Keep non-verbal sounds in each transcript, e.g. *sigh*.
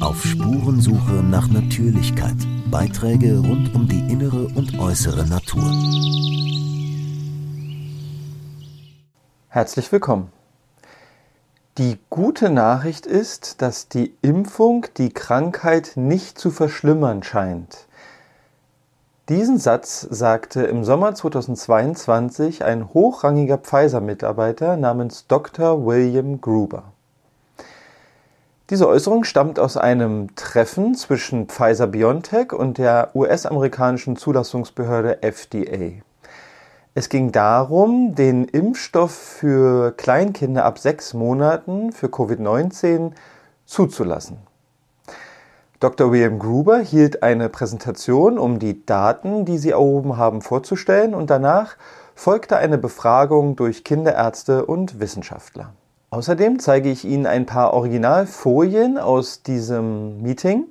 Auf Spurensuche nach Natürlichkeit. Beiträge rund um die innere und äußere Natur. Herzlich willkommen. Die gute Nachricht ist, dass die Impfung die Krankheit nicht zu verschlimmern scheint. Diesen Satz sagte im Sommer 2022 ein hochrangiger Pfizer-Mitarbeiter namens Dr. William Gruber. Diese Äußerung stammt aus einem Treffen zwischen Pfizer BioNTech und der US-amerikanischen Zulassungsbehörde FDA. Es ging darum, den Impfstoff für Kleinkinder ab sechs Monaten für Covid-19 zuzulassen. Dr. William Gruber hielt eine Präsentation, um die Daten, die sie erhoben haben, vorzustellen und danach folgte eine Befragung durch Kinderärzte und Wissenschaftler. Außerdem zeige ich Ihnen ein paar Originalfolien aus diesem Meeting,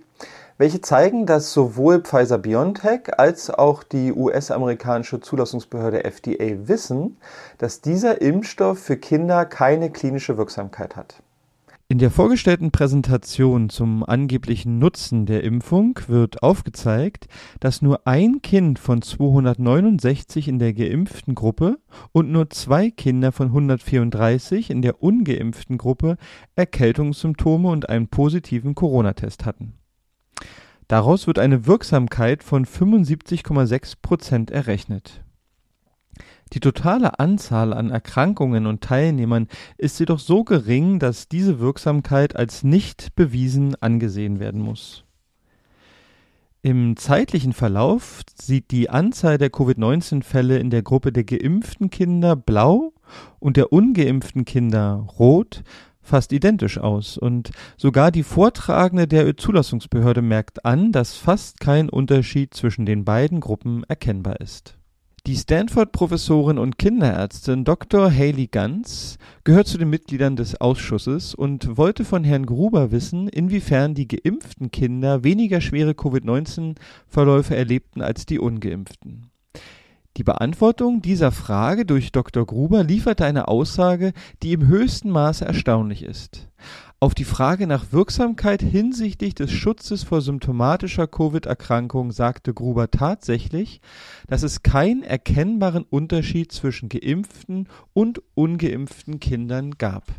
welche zeigen, dass sowohl Pfizer BioNTech als auch die US-amerikanische Zulassungsbehörde FDA wissen, dass dieser Impfstoff für Kinder keine klinische Wirksamkeit hat. In der vorgestellten Präsentation zum angeblichen Nutzen der Impfung wird aufgezeigt, dass nur ein Kind von 269 in der geimpften Gruppe und nur zwei Kinder von 134 in der ungeimpften Gruppe Erkältungssymptome und einen positiven Corona-Test hatten. Daraus wird eine Wirksamkeit von 75,6 Prozent errechnet die totale Anzahl an Erkrankungen und Teilnehmern ist jedoch so gering, dass diese Wirksamkeit als nicht bewiesen angesehen werden muss. Im zeitlichen Verlauf sieht die Anzahl der Covid-19-Fälle in der Gruppe der geimpften Kinder blau und der ungeimpften Kinder rot fast identisch aus und sogar die Vortragende der Zulassungsbehörde merkt an, dass fast kein Unterschied zwischen den beiden Gruppen erkennbar ist. Die Stanford-Professorin und Kinderärztin Dr. Haley Ganz gehört zu den Mitgliedern des Ausschusses und wollte von Herrn Gruber wissen, inwiefern die geimpften Kinder weniger schwere Covid-19-Verläufe erlebten als die ungeimpften. Die Beantwortung dieser Frage durch Dr. Gruber lieferte eine Aussage, die im höchsten Maße erstaunlich ist. Auf die Frage nach Wirksamkeit hinsichtlich des Schutzes vor symptomatischer Covid-Erkrankung sagte Gruber tatsächlich, dass es keinen erkennbaren Unterschied zwischen geimpften und ungeimpften Kindern gab.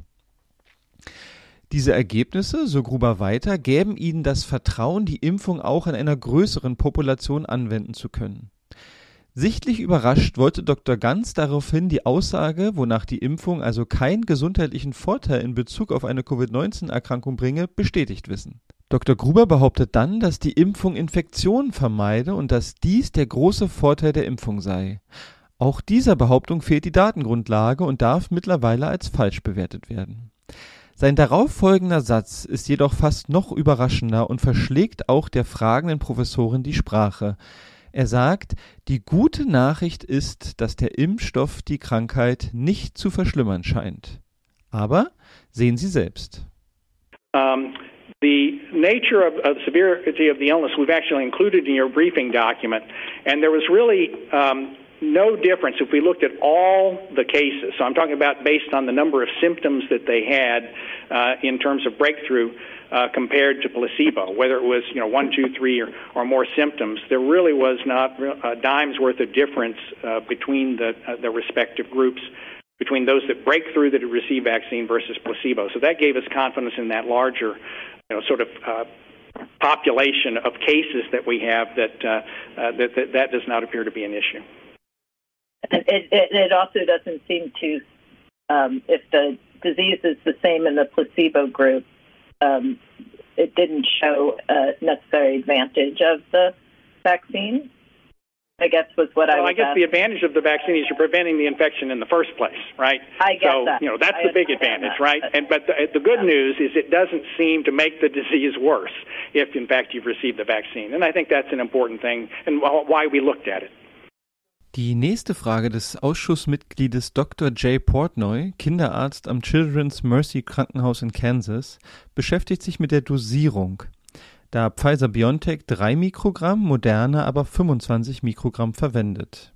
Diese Ergebnisse, so Gruber weiter, gäben ihnen das Vertrauen, die Impfung auch in einer größeren Population anwenden zu können. Sichtlich überrascht wollte Dr. Ganz daraufhin die Aussage, wonach die Impfung also keinen gesundheitlichen Vorteil in Bezug auf eine Covid-19-Erkrankung bringe, bestätigt wissen. Dr. Gruber behauptet dann, dass die Impfung Infektionen vermeide und dass dies der große Vorteil der Impfung sei. Auch dieser Behauptung fehlt die Datengrundlage und darf mittlerweile als falsch bewertet werden. Sein darauffolgender Satz ist jedoch fast noch überraschender und verschlägt auch der fragenden Professorin die Sprache. Er sagt, die gute Nachricht ist, dass der Impfstoff die Krankheit nicht zu verschlimmern scheint. Aber sehen Sie selbst. Um, the nature of, of severity of the illness we've actually included in your briefing document, and there was really um, no difference if we looked at all the cases. So I'm talking about based on the number of symptoms that they had uh, in terms of breakthrough. uh, compared to placebo, whether it was you know one, two, three, or, or more symptoms. There really was not a dime's worth of difference uh, between the uh, the respective groups. Between those that break through that receive vaccine versus placebo, so that gave us confidence in that larger, you know, sort of uh, population of cases that we have that, uh, uh, that, that that does not appear to be an issue. And it, it, it also doesn't seem to, um, if the disease is the same in the placebo group, um, it didn't show a necessary advantage of the vaccine. I guess was what well, I. Well, I guess asking. the advantage of the vaccine is you're preventing the infection in the first place, right? I get so, that. you know that's I the big advantage, that. right? And but the, the good yeah. news is it doesn't seem to make the disease worse if, in fact, you've received the vaccine, and I think that's an important thing and why we looked at it. Die nächste Frage des Ausschussmitgliedes Dr. Jay Portnoy, Kinderarzt am Children's Mercy Krankenhaus in Kansas, beschäftigt sich mit der Dosierung, da Pfizer BioNTech 3 Mikrogramm, Moderna aber 25 Mikrogramm verwendet.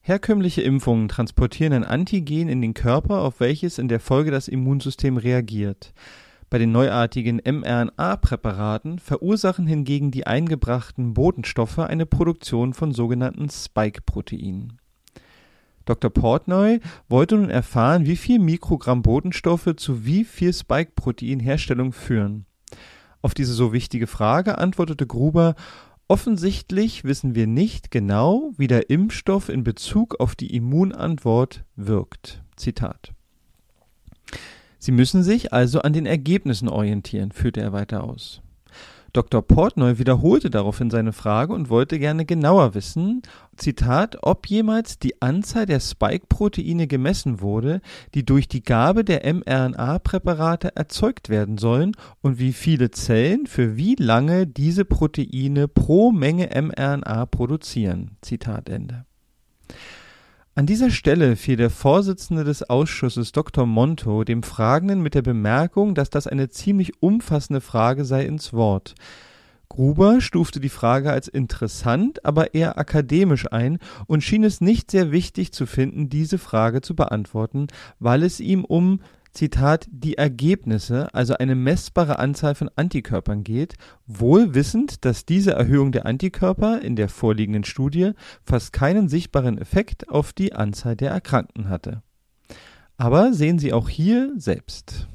Herkömmliche Impfungen transportieren ein Antigen in den Körper, auf welches in der Folge das Immunsystem reagiert. Bei den neuartigen mRNA-Präparaten verursachen hingegen die eingebrachten Botenstoffe eine Produktion von sogenannten Spike-Proteinen. Dr. Portnoy wollte nun erfahren, wie viel Mikrogramm Botenstoffe zu wie viel Spike-Protein-Herstellung führen. Auf diese so wichtige Frage antwortete Gruber, offensichtlich wissen wir nicht genau, wie der Impfstoff in Bezug auf die Immunantwort wirkt. Zitat. Sie müssen sich also an den Ergebnissen orientieren, führte er weiter aus. Dr. Portnoy wiederholte daraufhin seine Frage und wollte gerne genauer wissen, Zitat, ob jemals die Anzahl der Spike-Proteine gemessen wurde, die durch die Gabe der mRNA-Präparate erzeugt werden sollen und wie viele Zellen für wie lange diese Proteine pro Menge mRNA produzieren. Zitat Ende. An dieser Stelle fiel der Vorsitzende des Ausschusses Dr. Monto dem Fragenden mit der Bemerkung, dass das eine ziemlich umfassende Frage sei, ins Wort. Gruber stufte die Frage als interessant, aber eher akademisch ein und schien es nicht sehr wichtig zu finden, diese Frage zu beantworten, weil es ihm um Zitat, die Ergebnisse, also eine messbare Anzahl von Antikörpern geht, wohl wissend, dass diese Erhöhung der Antikörper in der vorliegenden Studie fast keinen sichtbaren Effekt auf die Anzahl der Erkrankten hatte. Aber sehen Sie auch hier selbst.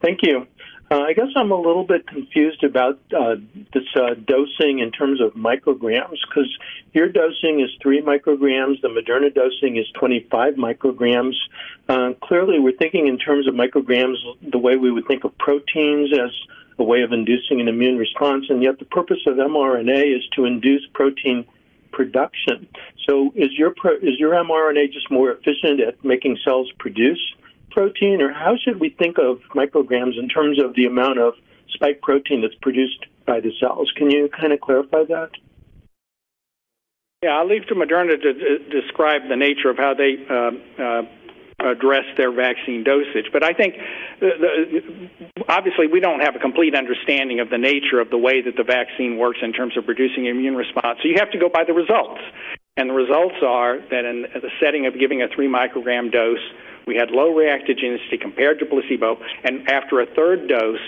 Thank you. Uh, I guess I'm a little bit confused about uh, this uh, dosing in terms of micrograms because your dosing is three micrograms, the Moderna dosing is 25 micrograms. Uh, clearly, we're thinking in terms of micrograms the way we would think of proteins as a way of inducing an immune response, and yet the purpose of mRNA is to induce protein production. So, is your pro- is your mRNA just more efficient at making cells produce? Protein, or how should we think of micrograms in terms of the amount of spike protein that's produced by the cells? Can you kind of clarify that? Yeah, I'll leave to Moderna to, to describe the nature of how they uh, uh, address their vaccine dosage. But I think the, the, obviously we don't have a complete understanding of the nature of the way that the vaccine works in terms of producing immune response. So you have to go by the results. And the results are that in the setting of giving a three microgram dose, we had low reactogenicity compared to placebo, and after a third dose,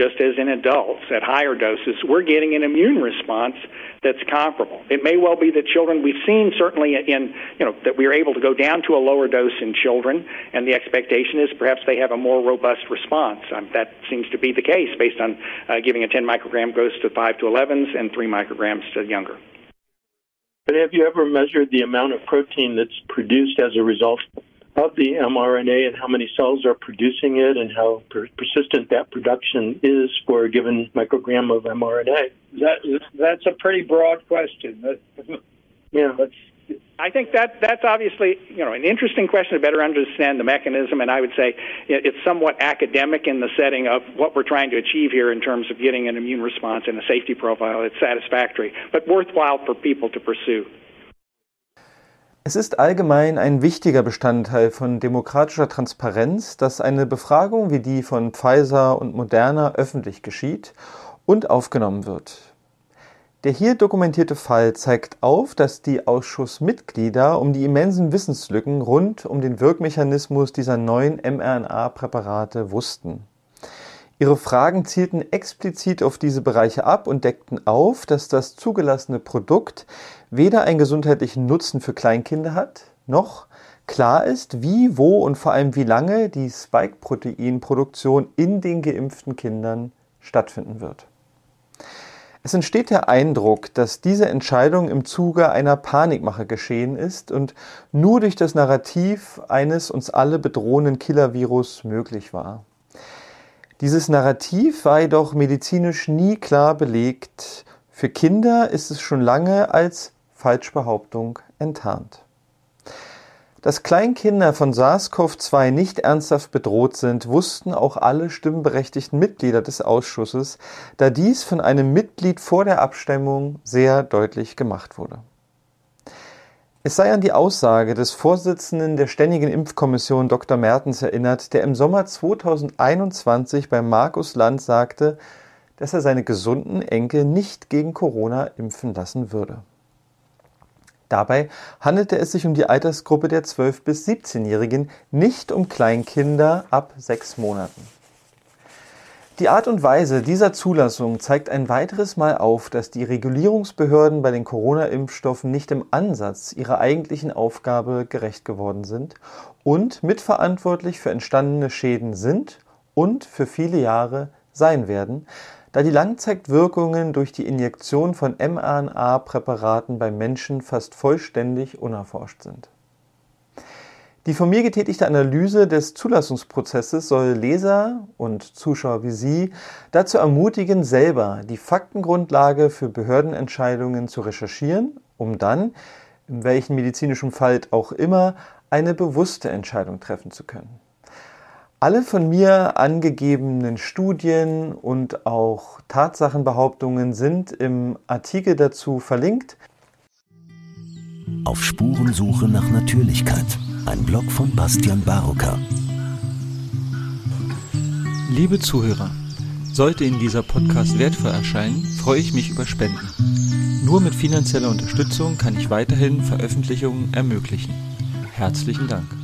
just as in adults at higher doses, we're getting an immune response that's comparable. It may well be that children, we've seen certainly in, you know, that we are able to go down to a lower dose in children, and the expectation is perhaps they have a more robust response. Um, that seems to be the case based on uh, giving a 10 microgram dose to 5 to 11s and 3 micrograms to younger. But have you ever measured the amount of protein that's produced as a result of the mRNA and how many cells are producing it and how per- persistent that production is for a given microgram of mRNA? That, that's a pretty broad question. *laughs* yeah. I think that that's obviously you know an interesting question to better understand the mechanism, and I would say it's somewhat academic in the setting of what we're trying to achieve here in terms of getting an immune response and a safety profile that's satisfactory, but worthwhile for people to pursue. Es ist allgemein ein wichtiger Bestandteil von demokratischer Transparenz, dass eine Befragung wie die von Pfizer und Moderna öffentlich geschieht und aufgenommen wird. Der hier dokumentierte Fall zeigt auf, dass die Ausschussmitglieder um die immensen Wissenslücken rund um den Wirkmechanismus dieser neuen mRNA-Präparate wussten. Ihre Fragen zielten explizit auf diese Bereiche ab und deckten auf, dass das zugelassene Produkt weder einen gesundheitlichen Nutzen für Kleinkinder hat, noch klar ist, wie, wo und vor allem wie lange die Spike-Protein-Produktion in den geimpften Kindern stattfinden wird. Es entsteht der Eindruck, dass diese Entscheidung im Zuge einer Panikmache geschehen ist und nur durch das Narrativ eines uns alle bedrohenden Killer-Virus möglich war. Dieses Narrativ war jedoch medizinisch nie klar belegt. Für Kinder ist es schon lange als Falschbehauptung enttarnt. Dass Kleinkinder von SARS-CoV-2 nicht ernsthaft bedroht sind, wussten auch alle stimmberechtigten Mitglieder des Ausschusses, da dies von einem Mitglied vor der Abstimmung sehr deutlich gemacht wurde. Es sei an die Aussage des Vorsitzenden der Ständigen Impfkommission Dr. Mertens erinnert, der im Sommer 2021 bei Markus Land sagte, dass er seine gesunden Enkel nicht gegen Corona impfen lassen würde. Dabei handelte es sich um die Altersgruppe der 12- bis 17-Jährigen, nicht um Kleinkinder ab sechs Monaten. Die Art und Weise dieser Zulassung zeigt ein weiteres Mal auf, dass die Regulierungsbehörden bei den Corona-Impfstoffen nicht im Ansatz ihrer eigentlichen Aufgabe gerecht geworden sind und mitverantwortlich für entstandene Schäden sind und für viele Jahre sein werden, da die Langzeitwirkungen durch die Injektion von mRNA-Präparaten beim Menschen fast vollständig unerforscht sind. Die von mir getätigte Analyse des Zulassungsprozesses soll Leser und Zuschauer wie Sie dazu ermutigen, selber die Faktengrundlage für Behördenentscheidungen zu recherchieren, um dann, in welchem medizinischen Fall auch immer, eine bewusste Entscheidung treffen zu können. Alle von mir angegebenen Studien und auch Tatsachenbehauptungen sind im Artikel dazu verlinkt. Auf Spurensuche nach Natürlichkeit ein Blog von Bastian Barocker. Liebe Zuhörer, sollte Ihnen dieser Podcast wertvoll erscheinen, freue ich mich über Spenden. Nur mit finanzieller Unterstützung kann ich weiterhin Veröffentlichungen ermöglichen. Herzlichen Dank.